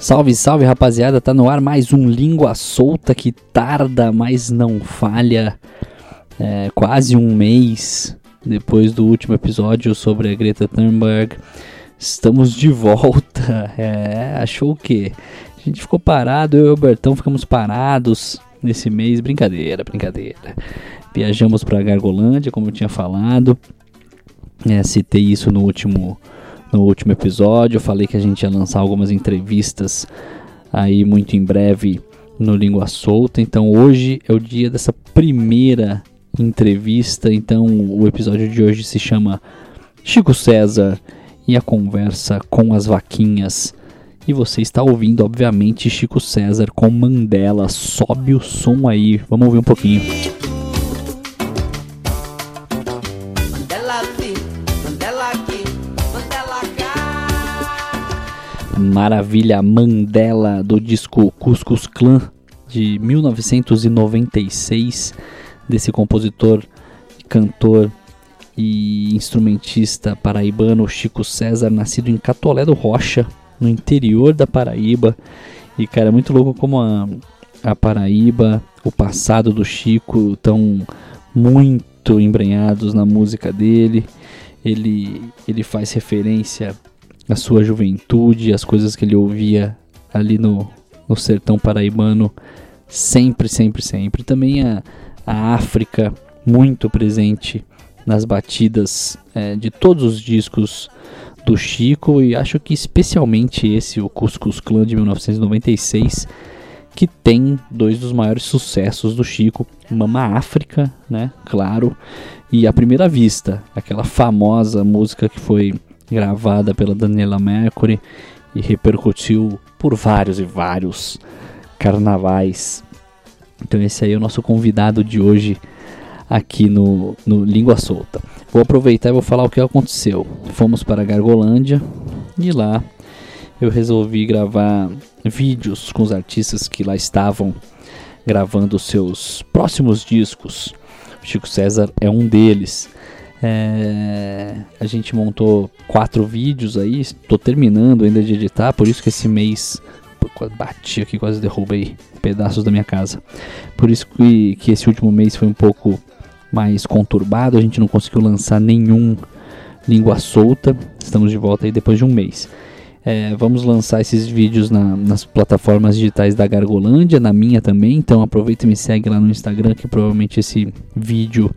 Salve, salve rapaziada, tá no ar mais um Língua Solta que tarda, mas não falha. É, quase um mês depois do último episódio sobre a Greta Thunberg. Estamos de volta. É, achou o quê? A gente ficou parado, eu e o Bertão ficamos parados nesse mês. Brincadeira, brincadeira. Viajamos para Gargolândia, como eu tinha falado. É, citei isso no último no último episódio. Eu falei que a gente ia lançar algumas entrevistas aí muito em breve no Língua Solta. Então hoje é o dia dessa primeira entrevista. Então o episódio de hoje se chama Chico César e a conversa com as vaquinhas. E você está ouvindo, obviamente, Chico César com Mandela. Sobe o som aí, vamos ouvir um pouquinho. Maravilha Mandela do disco Cuscus Clan de 1996 desse compositor, cantor e instrumentista paraibano Chico César, nascido em Catolé do Rocha, no interior da Paraíba. E cara, é muito louco como a, a Paraíba, o passado do Chico estão muito embrenhados na música dele. Ele, ele faz referência a sua juventude, as coisas que ele ouvia ali no, no sertão paraibano, sempre, sempre, sempre. Também a, a África, muito presente nas batidas é, de todos os discos do Chico e acho que especialmente esse, o Cuscus Clan de 1996, que tem dois dos maiores sucessos do Chico, Mama África, né, claro, e A Primeira Vista, aquela famosa música que foi gravada pela Daniela Mercury e repercutiu por vários e vários carnavais. Então esse aí é o nosso convidado de hoje aqui no, no Língua Solta. Vou aproveitar e vou falar o que aconteceu. Fomos para Gargolândia e lá eu resolvi gravar vídeos com os artistas que lá estavam gravando seus próximos discos. Chico César é um deles. É, a gente montou quatro vídeos aí, estou terminando ainda de editar, por isso que esse mês bati aqui, quase derrubei pedaços da minha casa. Por isso que, que esse último mês foi um pouco mais conturbado, a gente não conseguiu lançar nenhum língua solta. Estamos de volta aí depois de um mês. É, vamos lançar esses vídeos na, nas plataformas digitais da Gargolândia, na minha também. Então aproveita e me segue lá no Instagram, que provavelmente esse vídeo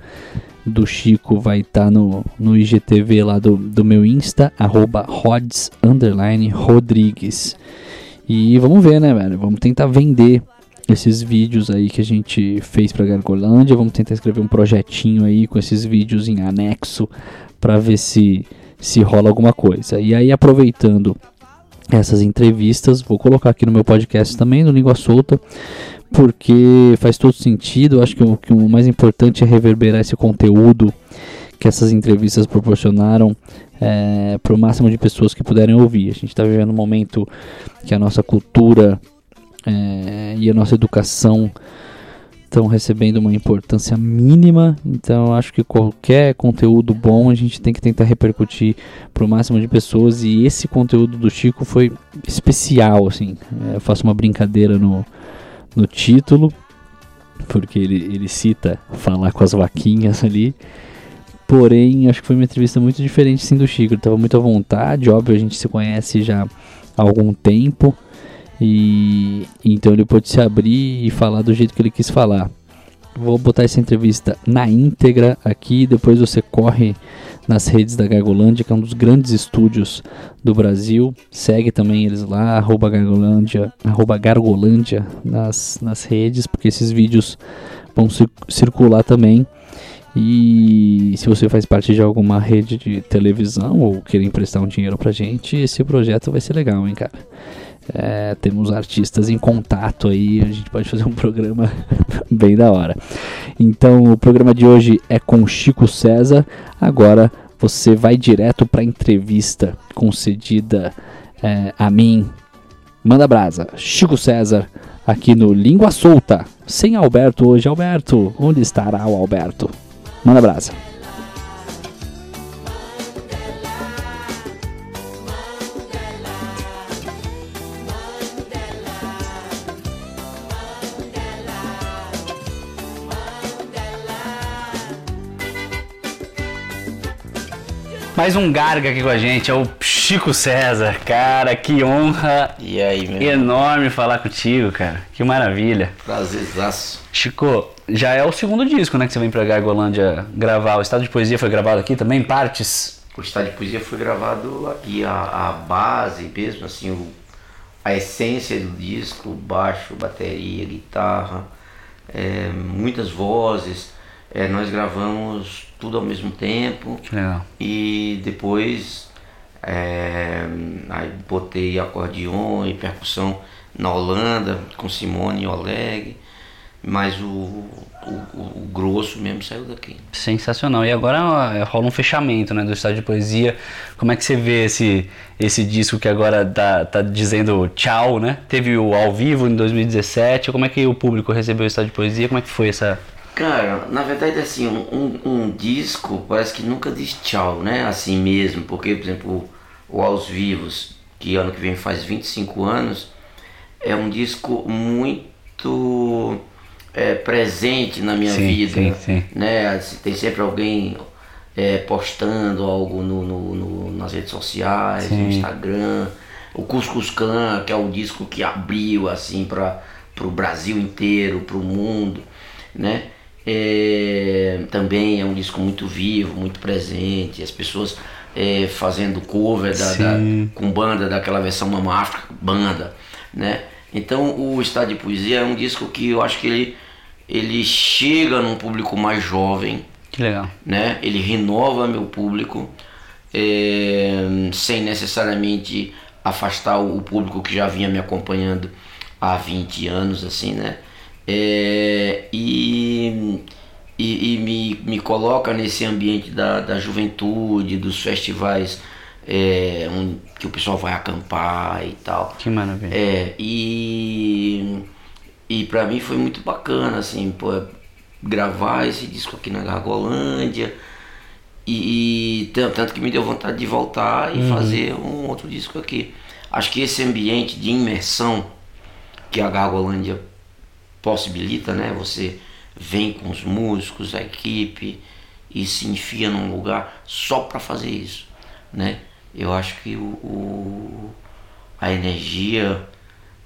do Chico vai estar tá no, no IGTV lá do, do meu Insta, arroba rods, underline, Rodrigues. E vamos ver, né, velho? Vamos tentar vender esses vídeos aí que a gente fez para Gargolândia. Vamos tentar escrever um projetinho aí com esses vídeos em anexo para ver se se rola alguma coisa. E aí aproveitando essas entrevistas, vou colocar aqui no meu podcast também no Língua Solta porque faz todo sentido. Eu acho que o, que o mais importante é reverberar esse conteúdo que essas entrevistas proporcionaram é, para o máximo de pessoas que puderem ouvir. A gente está vivendo um momento que a nossa cultura é, e a nossa educação estão recebendo uma importância mínima, então acho que qualquer conteúdo bom a gente tem que tentar repercutir para o máximo de pessoas e esse conteúdo do Chico foi especial, assim. É, eu faço uma brincadeira no, no título, porque ele, ele cita falar com as vaquinhas ali. Porém, acho que foi uma entrevista muito diferente sim do Chico. Ele estava muito à vontade, óbvio, a gente se conhece já há algum tempo. E então ele pôde se abrir e falar do jeito que ele quis falar. Vou botar essa entrevista na íntegra aqui, depois você corre nas redes da Gargolândia, que é um dos grandes estúdios do Brasil. Segue também eles lá, arroba Gargolândia, arroba Gargolândia nas, nas redes, porque esses vídeos vão circular também. E se você faz parte de alguma rede de televisão ou querer emprestar um dinheiro pra gente, esse projeto vai ser legal, hein, cara. É, temos artistas em contato aí, a gente pode fazer um programa bem da hora. Então, o programa de hoje é com Chico César. Agora você vai direto para a entrevista concedida é, a mim. Manda brasa, Chico César, aqui no Língua Solta. Sem Alberto hoje. Alberto, onde estará o Alberto? Manda brasa. Mais um Garga aqui com a gente, é o Chico César. Cara, que honra E aí, meu? enorme falar contigo, cara. Que maravilha. Prazerzaço. Chico, já é o segundo disco, né, que você vem pra Gargolândia gravar. O Estado de Poesia foi gravado aqui também, partes? O Estado de Poesia foi gravado aqui, a, a base mesmo, assim, o, a essência do disco, baixo, bateria, guitarra, é, muitas vozes. É, nós gravamos tudo ao mesmo tempo legal. e depois é, aí botei acordeon e percussão na Holanda com Simone e Oleg, mas o, o, o- grosso mesmo saiu daqui. Sensacional. E agora é, rola um fechamento, né, do Estado de Poesia. Como é que você vê esse, esse disco que agora tá, tá dizendo tchau, né? Teve o ao vivo em 2017. Como é que o público recebeu o Estado de Poesia? Como é que foi essa... Cara, na verdade, assim, um, um, um disco parece que nunca diz tchau, né? Assim mesmo, porque, por exemplo, o Aos Vivos, que ano que vem faz 25 anos, é um disco muito é, presente na minha Sim, vida, sim, sim. né? Assim, Tem sempre alguém é, postando algo no, no- no- nas redes sociais, no Instagram. O Cuscus que é o disco que abriu assim para o Brasil inteiro, para o mundo, né? É, também é um disco muito vivo, muito presente, as pessoas é, fazendo cover da, da- com banda daquela versão Mama África, banda, né? Então o Estado de Poesia é um disco que eu acho que ele, ele chega num público mais jovem, Que legal. né? Ele renova meu público é, sem necessariamente afastar o público que já vinha me acompanhando há 20 anos, assim, né? É, e e, e me, me coloca nesse ambiente da, da juventude, dos festivais é, onde, que o pessoal vai acampar e tal. Que maravilha. É, e, e pra mim foi muito bacana, assim, pô, gravar esse disco aqui na Gargolândia. E, e tan- tanto que me deu vontade de voltar e fazer um outro disco aqui. Acho que esse ambiente de imersão que a Gargolândia possibilita, né? Você vem com os músicos, a equipe e se enfia num lugar só para fazer isso, né? Eu acho que o, o- a energia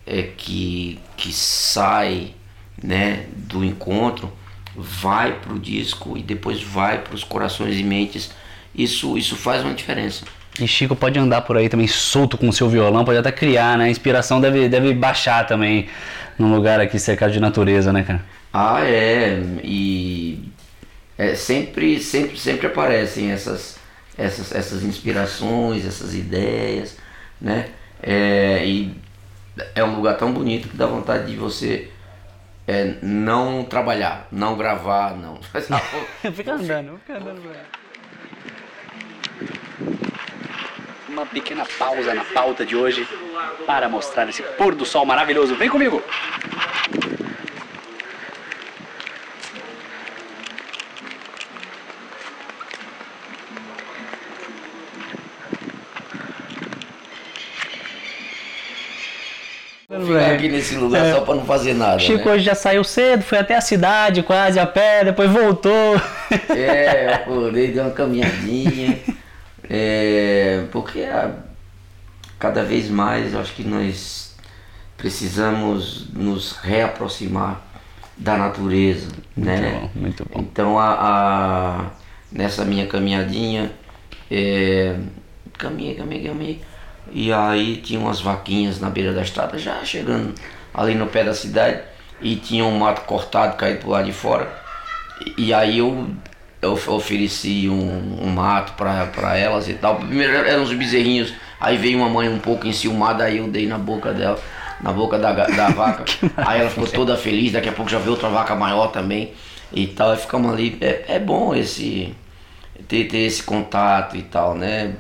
é que, que sai, né, do encontro vai pro disco e depois vai para os corações e mentes. Isso isso faz uma diferença. E Chico pode andar por aí também solto com o seu violão, pode até criar, né? A inspiração deve, deve baixar também num lugar aqui cercado de natureza, né, cara? Ah, é, e é, sempre, sempre, sempre aparecem essas, essas, essas inspirações, essas ideias, né? É, e é um lugar tão bonito que dá vontade de você é, não trabalhar, não gravar, não. fica andando, fica andando. Uma pequena pausa na pauta de hoje para mostrar esse pôr do sol maravilhoso. Vem comigo! Ficar aqui nesse lugar só pra não fazer nada. Chico né? hoje já saiu cedo, foi até a cidade quase a pé, depois voltou. É, eu acordei, dei uma caminhadinha. É, porque a- cada vez mais eu acho que nós precisamos nos reaproximar da natureza, né? bom, muito bom. Então a, a- nessa minha caminhadinha, é, caminhei, caminhei, caminhei. E aí tinha umas vaquinhas na beira da estrada, já chegando ali no pé da cidade, e tinha um mato cortado caído pro lado de fora. E, e aí eu, eu of- ofereci um, um mato pra, pra elas e tal. Primeiro eram uns bezerrinhos, aí veio uma mãe um pouco enciumada, aí eu dei na boca dela, na boca da, da vaca. aí ela ficou toda feliz, daqui a pouco já veio outra vaca maior também e tal. Aí ficamos ali. É, é bom esse ter, ter esse contato e tal, né?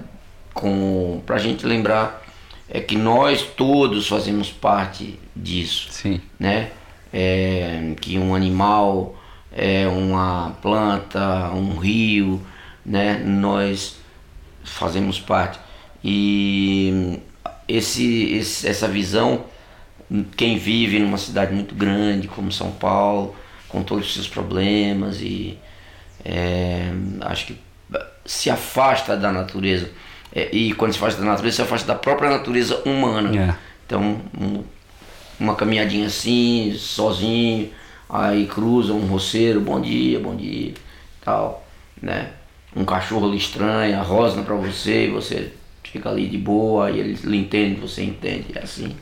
Com, pra gente lembrar é que nós todos fazemos parte disso, Sim. né? É, que um animal é uma planta, um rio, né? Nós fazemos parte. E esse, esse, essa visão, quem vive numa cidade muito grande como São Paulo, com todos os seus problemas e é, acho que se afasta da natureza. É, e quando se afasta da natureza, se afasta da própria natureza humana. É. Então, um, uma caminhadinha assim, sozinho, aí cruza um roceiro, bom dia, bom dia, tal, né? Um cachorro lhe estranha, rosna para você, e você fica ali de boa, e ele lhe entende, você entende, é assim.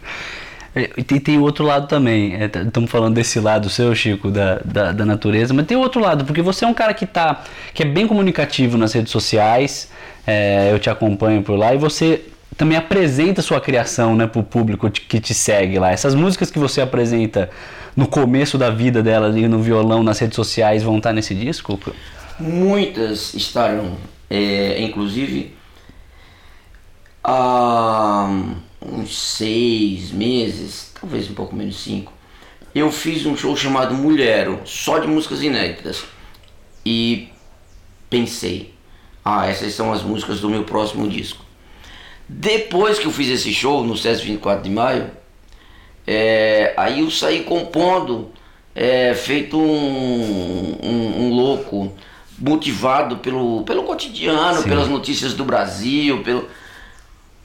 É, E tem, tem outro lado também. Estamos falando desse lado seu, Chico, da, da, da natureza, mas tem outro lado, porque você é um cara que tá, que é bem comunicativo nas redes sociais, é, eu te acompanho por lá, e você também apresenta sua criação né, para o público que te segue lá. Essas músicas que você apresenta no começo da vida dela ali no violão, nas redes sociais, vão estar nesse disco? Muitas estarão, é, inclusive há uns seis meses, talvez um pouco menos cinco, eu fiz um show chamado Mulhero, só de músicas inéditas. E pensei, ah, essas são as músicas do meu próximo disco. Depois que eu fiz esse show no SESC 24 de maio, é, aí eu saí compondo, é, feito um, um, um louco, motivado pelo, pelo cotidiano, Sim. pelas notícias do Brasil, pelo.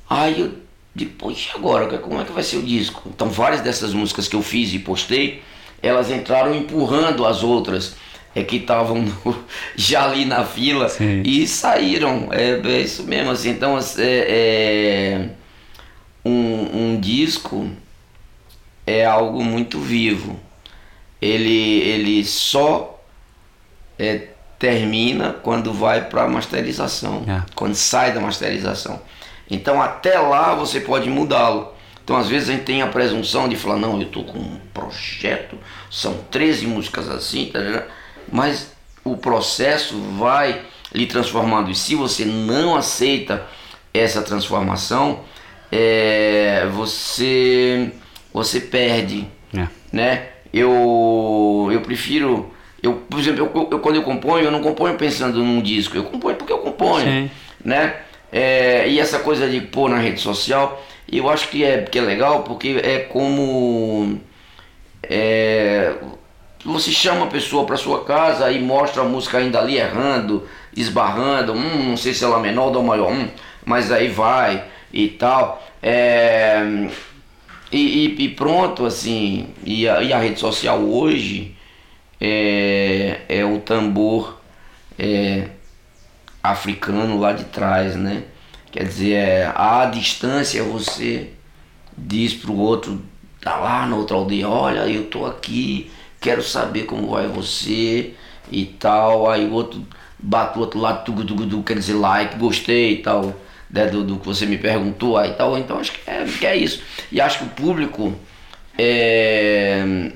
Aí eu depois e agora, como é que vai ser o disco? Então várias dessas músicas que eu fiz e postei, elas entraram empurrando as outras é que estavam já ali na fila Sim. e saíram. É, é isso mesmo, assim. Então é, é- um, um disco é algo muito vivo. Ele, ele só é, termina quando vai para a masterização, É. quando sai da masterização. Então até lá você pode mudá-lo. Então às vezes a gente tem a presunção de falar, não, eu estou com um projeto, são 13 músicas assim, tá ligado? Mas o processo vai lhe transformando. E se você não aceita essa transformação, é, você, você perde É. né? Eu, eu prefiro, eu, por exemplo, eu, eu- quando eu componho, eu não componho pensando num disco, eu componho porque eu componho, Sim. né? É, e essa coisa de pôr na rede social, eu acho que é, que é legal porque é como é, você chama a pessoa para sua casa e mostra a música ainda ali errando, esbarrando, hum, não sei se ela é menor ou maior, hum, mas aí vai e tal. É, e, e- pronto, assim, e a, e a rede social hoje é, é o tambor é, africano lá de trás, né? Quer dizer, é, à distância você diz pro outro, tá lá na outra aldeia, olha, eu tô aqui, quero saber como vai você e tal. Aí o outro bate o outro lado, tugu, tugu, tugu, quer dizer like, gostei e tal, né, do, do que você me perguntou aí e tal. Então acho que é, que é isso. E acho que o público é,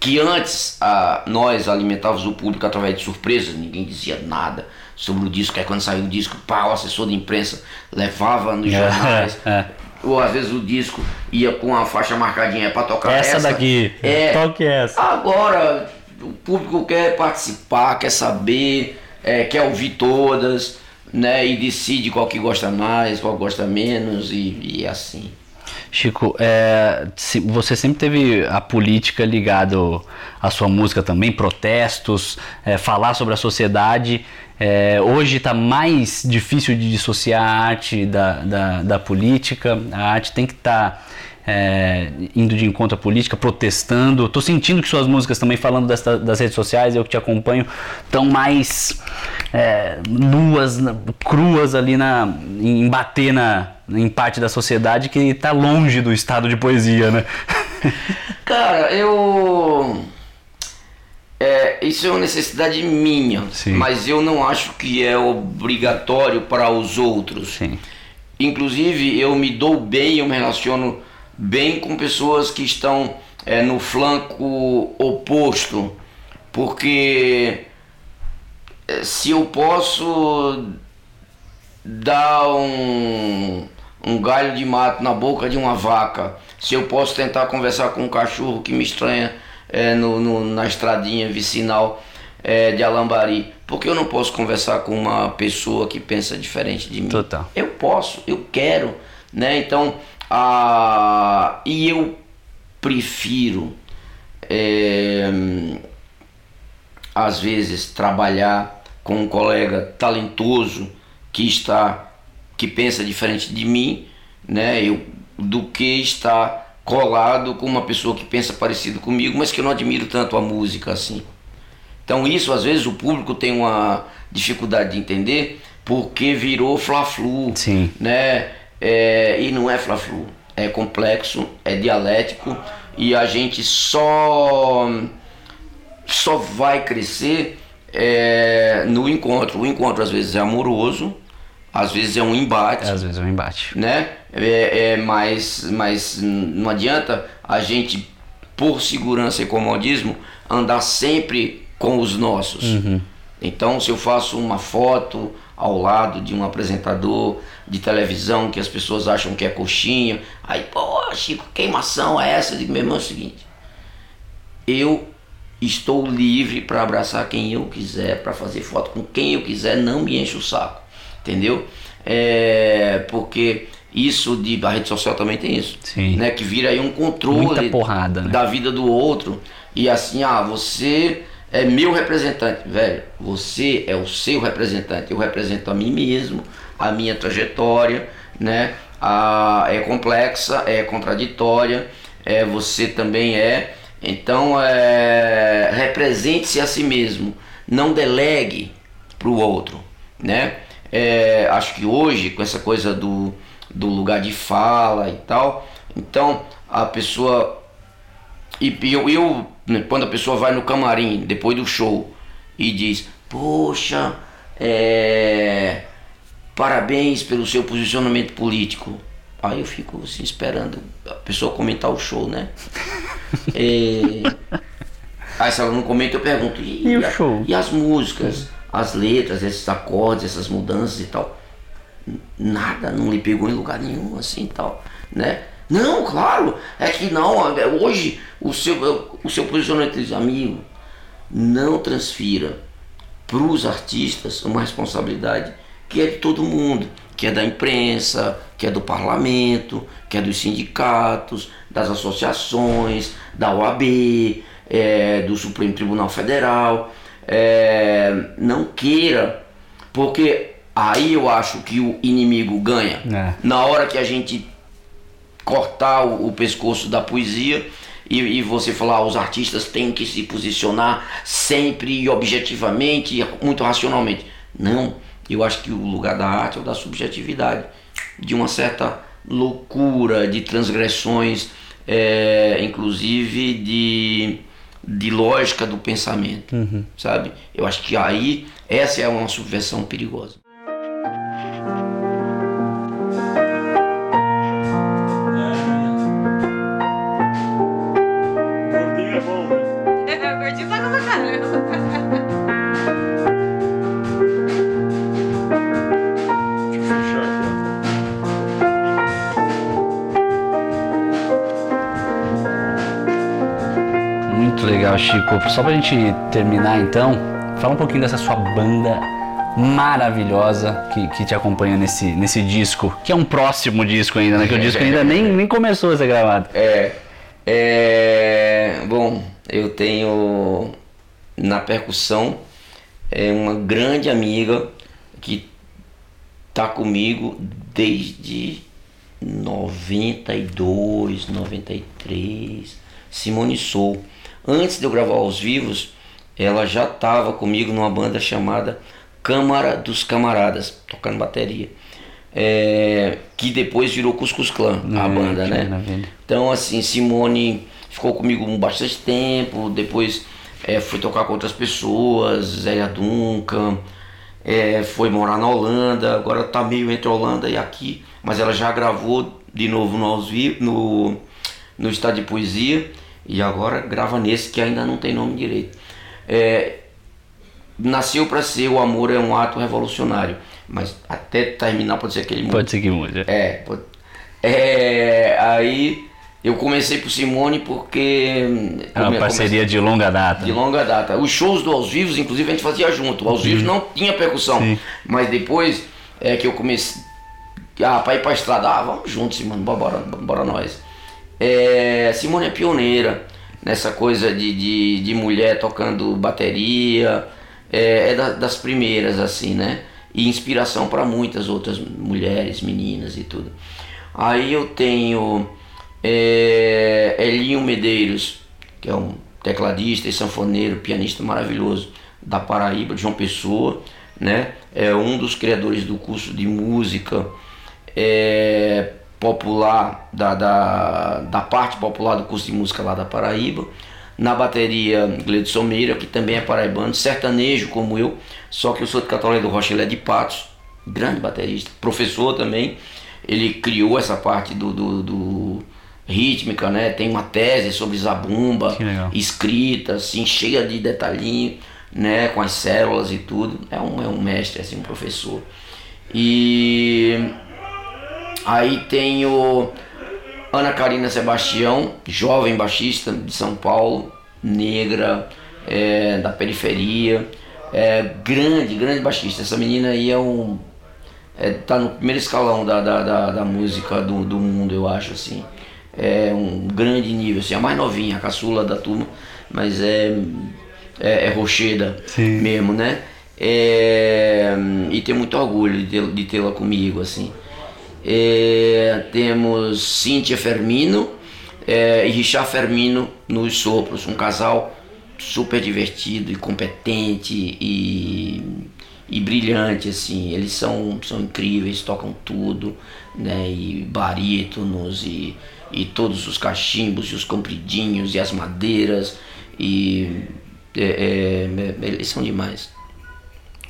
que antes a, nós alimentávamos o público através de surpresas, ninguém dizia nada sobre o disco, aí quando saiu o disco, pá, o assessor de imprensa levava nos jornais. ou às vezes o disco ia com a faixa marcadinha para tocar Essa daqui. É, Toque essa. Agora o público quer participar, quer saber, é, quer ouvir todas, né? E decide qual que gosta mais, qual gosta menos e, e assim. Chico, é, você sempre teve a política ligado à sua música também, protestos, é, falar sobre a sociedade. É, hoje está mais difícil de dissociar a arte da, da, da política. A arte tem que estar indo de encontro à política, protestando. Tô sentindo que suas músicas também, falando dessa- das redes sociais, eu que te acompanho, estão mais é, nuas, cruas ali na, em bater na, em parte da sociedade que está longe do estado de poesia, né? Cara, eu. É, isso é uma necessidade minha, Sim. mas eu não acho que é obrigatório para os outros. Sim. Inclusive, eu me dou bem, eu me relaciono bem com pessoas que estão é, no flanco oposto, porque é, se eu posso dar um, um galho de mato na boca de uma vaca, se eu posso tentar conversar com um cachorro que me estranha é, no, no, na estradinha vicinal é, de Alambari, por que eu não posso conversar com uma pessoa que pensa diferente de mim? Total. Eu posso, eu quero, né? Então, a... e eu prefiro, é, às vezes, trabalhar com um colega talentoso que está, que pensa diferente de mim, né? Eu, do que estar colado com uma pessoa que pensa parecido comigo, mas que eu não admiro tanto a música assim. Então isso às vezes o público tem uma dificuldade de entender porque virou fla-flu, né? É, e não é fla-flu, é complexo, é dialético e a gente só só vai crescer é, no encontro. O encontro às vezes é amoroso, às vezes é um embate, Às vezes é um embate. né? É, é, mas, mas não adianta a gente, por segurança e comodismo, andar sempre com os nossos. Então, se eu faço uma foto ao lado de um apresentador de televisão que as pessoas acham que é coxinha, aí, pô, Chico, queimação é essa? Eu digo, meu irmão, é o seguinte, eu estou livre para abraçar quem eu quiser, para fazer foto com quem eu quiser, não me enche o saco, entendeu? É, porque isso de a rede social também tem isso, Sim. né? Que vira aí um controle porrada, né? da vida do outro e assim, ah, você é meu representante, velho. Você é o seu representante. Eu represento a mim mesmo, a minha trajetória, né? A, é complexa, é contraditória, é, você também é. Então, é, represente-se a si mesmo. Não delegue para o outro, né? É, acho que hoje, com essa coisa do, do lugar de fala e tal, então a pessoa e e eu, eu, né, quando a pessoa vai no camarim depois do show e diz, poxa, é, parabéns pelo seu posicionamento político. Aí eu fico assim esperando a pessoa comentar o show, né? É, aí se ela não comenta, eu pergunto, e, E o show? E as músicas, as letras, esses acordes, essas mudanças e tal? nada, não lhe pegou em lugar nenhum, assim tal, né? Não, claro, é que não, é, hoje o seu, o seu posicionamento diz, amigo, não transfira para os artistas uma responsabilidade que é de todo mundo, que é da imprensa, que é do parlamento, que é dos sindicatos, das associações, da OAB, é, do Supremo Tribunal Federal. É, não queira, porque aí eu acho que o inimigo ganha. É. Na hora que a gente cortar o, o pescoço da poesia e, e você falar, "Ah, os artistas têm que se posicionar sempre e objetivamente, e muito racionalmente. Não, eu acho que o lugar da arte é o da subjetividade, de uma certa loucura, de transgressões, é, inclusive de, de lógica do pensamento, sabe? Eu acho que aí essa é uma subversão perigosa. Legal, Chico. Só pra gente terminar então, fala um pouquinho dessa sua banda maravilhosa que, que te acompanha nesse, nesse disco, que é um próximo disco ainda, né? Que o disco ainda nem, nem começou a ser gravado. É, é, bom, eu tenho na percussão é uma grande amiga que tá comigo desde 92, 93, Simone Sou. Antes de eu gravar aos vivos, ela já estava comigo numa banda chamada Câmara dos Camaradas, tocando bateria. É, que depois virou Cuscus Clan, a Hum, banda, né? Então, assim, Simone ficou comigo bastante tempo, depois é, foi tocar com outras pessoas, Zélia Duncan, é, foi morar na Holanda, agora tá meio entre Holanda e aqui, mas ela já gravou de novo no, no, no Estado de Poesia e agora grava nesse que ainda não tem nome direito. É, nasceu para ser o amor é um ato revolucionário, mas até terminar pode ser aquele Pode ser que mude. é, pô, É, aí eu comecei por Simone porque. É uma parceria de longa data. de longa data. Os shows do Aos Vivos, inclusive, a gente fazia junto. O Aos Vivos não tinha percussão. Sim. Mas depois é que eu comecei. Ah, pra ir pra estrada, ah, vamos juntos, Simone, bora, bora nós. É, Simone é pioneira nessa coisa de, de, de mulher tocando bateria. É, é da- das primeiras, assim, né? E inspiração para muitas outras mulheres, meninas e tudo. Aí eu tenho é, Elinho Medeiros, que é um tecladista e sanfoneiro, pianista maravilhoso da Paraíba, de João Pessoa, né? É um dos criadores do curso de música é, popular, da, da, da parte popular do curso de música lá da Paraíba. Na bateria, Gleidson Meira, que também é paraibano, sertanejo como eu, só que eu sou de Catolé do Rocha, ele é de Patos, grande baterista, professor também. Ele criou essa parte do, do, do rítmica, né? Tem uma tese sobre zabumba, escrita, assim, cheia de detalhinho, né? Com as células e tudo. É um, é um mestre, assim, um professor. E aí tenho Ana Karina Sebastião, jovem baixista de São Paulo, negra, é, da periferia, é, grande, grande baixista. Essa menina aí é um. É, tá no primeiro escalão da, da, da, da música do, do mundo, eu acho, assim. É um grande nível, assim, a mais novinha, a caçula da turma, mas é, é, é rocheda Sim. mesmo, né? É, e tenho muito orgulho de tê-la comigo, assim. É, temos Cíntia Fermino é, e Richard Fermino nos sopros, um casal super divertido e competente e, e brilhante assim. Eles são, são incríveis, tocam tudo, né? E barítonos e, e todos os cachimbos e os compridinhos e as madeiras e é, é, eles são demais.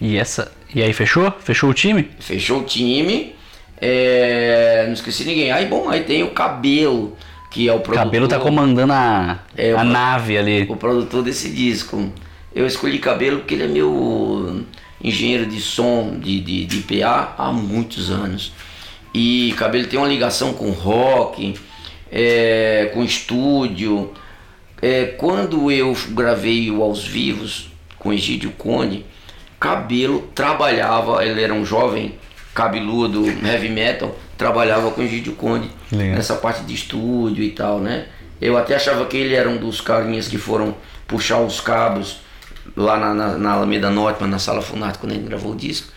E essa. E aí, fechou? Fechou o time? Fechou o time. É, não esqueci ninguém. Aí bom, aí tem o cabelo, que é o O produtor. cabelo tá comandando a, É, a o- nave ali. o produtor desse disco. Eu escolhi Cabelo porque ele é meu engenheiro de som de, de, de PA há muitos anos. E Cabelo tem uma ligação com rock, é, com estúdio. É, quando eu gravei o Aos Vivos com Egídio Conde, Cabelo trabalhava, ele era um jovem cabeludo heavy metal, trabalhava com Egídio Conde Legal. nessa parte de estúdio e tal, né? Eu até achava que ele era um dos carinhas que foram puxar os cabos lá na, na, na Alameda Norte, na sala Funato, quando ele gravou o disco.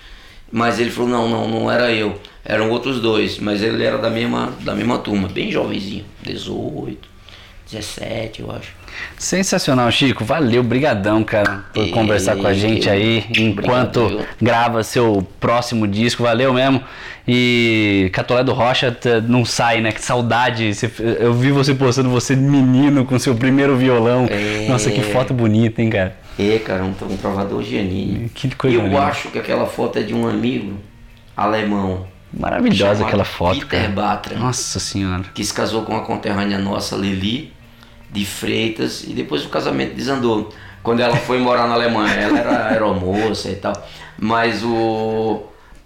Mas ele falou, não, não, não era eu, eram outros dois, mas ele era da mesma, da mesma turma, bem jovenzinho, 18, 17, eu acho. Sensacional, Chico. Valeu, brigadão, cara, por E- conversar com a gente aí enquanto Obrigado, grava seu próximo disco. Valeu mesmo. E Catolé do Rocha não sai, né? Que saudade. Eu vi você postando você menino com seu primeiro violão. É. Nossa, que foto bonita, hein, cara? É, cara, um, um trovador geninho. Que coisa Eu linda. acho que aquela foto é de um amigo alemão. Maravilhosa aquela foto, Peter cara. Batra. Nossa senhora. que se casou com uma conterrânea nossa, Lili, de Freitas, e depois o casamento desandou. Quando ela foi morar na Alemanha, ela era aeromoça e tal. Mas o.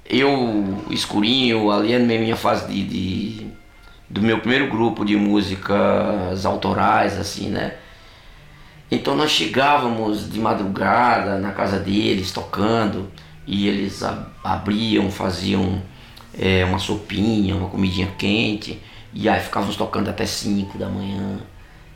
Eu, escurinho, ali na minha fase de, de- do meu primeiro grupo de músicas autorais, assim, né? Então nós chegávamos de madrugada na casa deles tocando e eles abriam, faziam é, uma sopinha, uma comidinha quente e aí ficávamos tocando até 5 da manhã.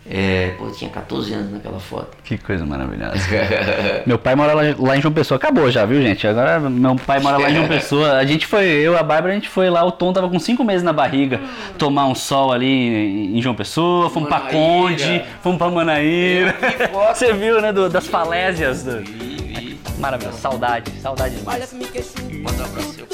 É, pô, tinha 14 anos naquela foto. Que coisa maravilhosa. meu pai mora lá, lá em João Pessoa. Acabou já, viu, gente? Agora meu pai mora lá em João Pessoa. A gente foi, eu e a Bárbara, a gente foi lá. O Tom tava com cinco meses na barriga. Tomar um sol ali em, João Pessoa. Fomos pra Manaíra. Conde, fomos pra Manaíra. Você viu, né? do- das falésias. do- Maravilhoso. Saudade, saudade demais. Manda um abraço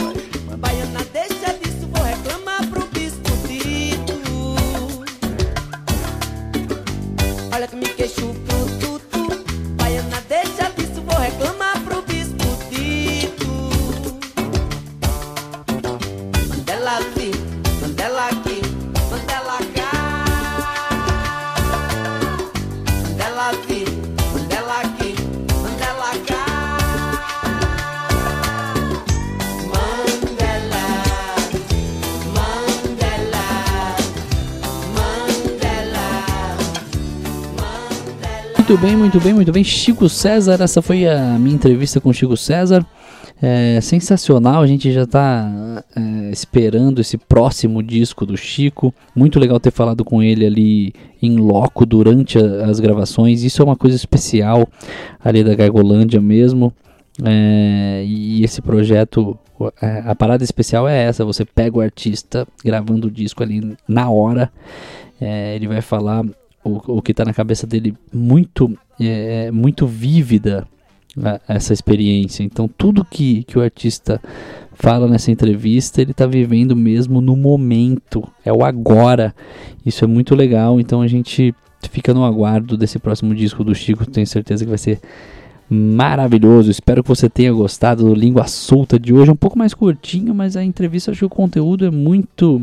Olha que me queixo pro tutu, baiana, deixa disso, vou reclamar pro bispo Tito. Manda ela vir, manda ela aqui, manda ela cá. Manda ela vir, Muito bem, muito bem, muito bem. Chico César, essa foi a minha entrevista com Chico César. É sensacional, a gente já está é, esperando esse próximo disco do Chico. Muito legal ter falado com ele ali em loco durante a, as gravações. Isso é uma coisa especial ali da Gargolândia mesmo. É, e esse projeto, é, a parada especial é essa: você pega o artista gravando o disco ali na hora, é, ele vai falar o, o que está na cabeça dele muito, é, muito vívida essa experiência. Então, tudo que, que o artista fala nessa entrevista, ele está vivendo mesmo no momento, é o agora. Isso é muito legal. Então, a gente fica no aguardo desse próximo disco do Chico. Tenho certeza que vai ser maravilhoso. Espero que você tenha gostado do Língua Solta de hoje. É um pouco mais curtinho, mas a entrevista, acho que o conteúdo é muito,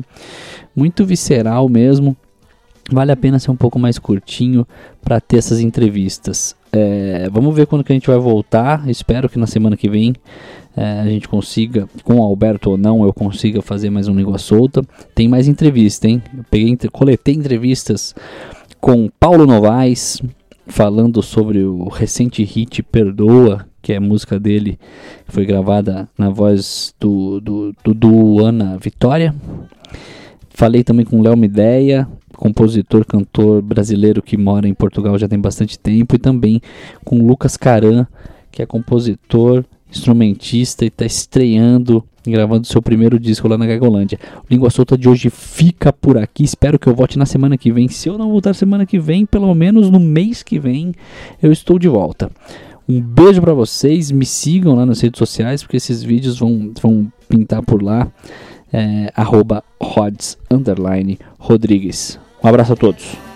muito visceral mesmo. Vale a pena ser um pouco mais curtinho para ter essas entrevistas. É, vamos ver quando que a gente vai voltar. Espero que na semana que vem é, a gente consiga, com o Alberto ou não, eu consiga fazer mais um Língua Solta. Tem mais entrevista, hein? Eu peguei, coletei entrevistas com Paulo Novaes, falando sobre o recente hit Perdoa, que é a música dele, que foi gravada na voz do, do, do, do Ana Vitória. Falei também com Léo Mideia, compositor, cantor brasileiro que mora em Portugal já tem bastante tempo, e também com Lucas Caran, que é compositor, instrumentista e está estreando, gravando seu primeiro disco lá na Gagolândia. O Língua Solta de hoje fica por aqui. Espero que eu volte na semana que vem. Se eu não voltar semana que vem, pelo menos no mês que vem, eu estou de volta. Um beijo para vocês, me sigam lá nas redes sociais, porque esses vídeos vão, vão pintar por lá. É, arroba Rods, Rodrigues. Um abraço a todos.